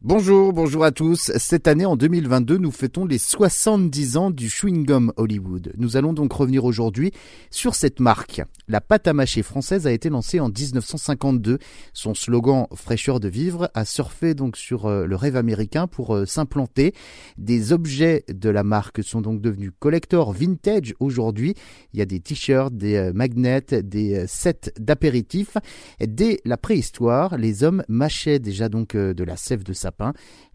Bonjour, bonjour à tous. Cette année, en 2022, nous fêtons les 70 ans du chewing gum Hollywood. Nous allons donc revenir aujourd'hui sur cette marque. La pâte à mâcher française a été lancée en 1952. Son slogan fraîcheur de vivre a surfé donc sur euh, le rêve américain pour euh, s'implanter. Des objets de la marque sont donc devenus collector vintage aujourd'hui. Il y a des t-shirts, des euh, magnets, des sets d'apéritifs. Dès la préhistoire, les hommes mâchaient déjà donc de la sève de sa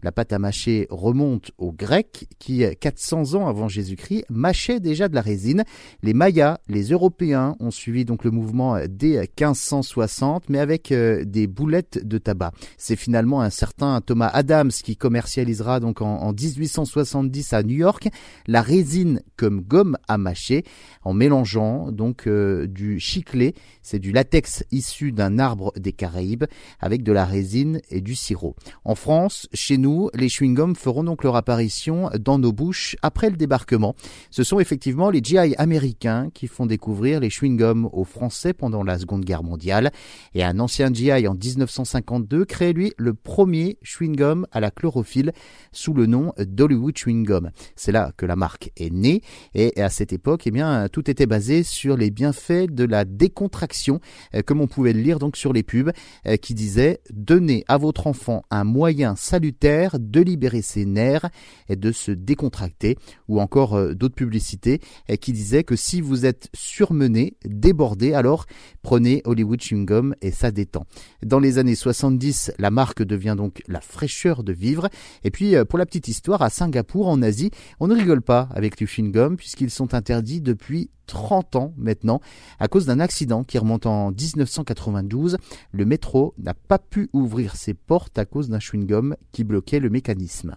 la pâte à mâcher remonte aux Grecs qui, 400 ans avant Jésus-Christ, mâchaient déjà de la résine. Les Mayas, les Européens ont suivi donc le mouvement dès 1560, mais avec euh, des boulettes de tabac. C'est finalement un certain Thomas Adams qui commercialisera donc en, 1870 à New York la résine comme gomme à mâcher en mélangeant donc euh, du chiclé, c'est du latex issu d'un arbre des Caraïbes avec de la résine et du sirop. En France, chez nous, les chewing-gums feront donc leur apparition dans nos bouches après le débarquement. Ce sont effectivement les GI américains qui font découvrir les chewing-gums aux Français pendant la Seconde Guerre mondiale. Et un ancien GI en 1952 crée lui le premier chewing-gum à la chlorophylle sous le nom d'Hollywood Chewing Gum. C'est là que la marque est née et à cette époque, eh bien, tout était basé sur les bienfaits de la décontraction, euh, comme on pouvait le lire donc sur les pubs, euh, qui disaient donnez à votre enfant un moyen salutaire de libérer ses nerfs et de se décontracter, ou encore euh, d'autres publicités qui disaient que si vous êtes surmené, débordé, alors prenez Hollywood Chewing Gum et ça détend. Dans les années 70, la marque devient donc la fraîcheur de vivre. Et puis, euh, pour la petite histoire, à Singapour, en Asie, on ne rigole pas avec du chewing gum puisqu'ils sont interdits depuis 30 ans maintenant à cause d'un accident qui remonte en 1992. Le métro n'a pas pu ouvrir ses portes à cause d'un chewing-gum qui bloquait le mécanisme.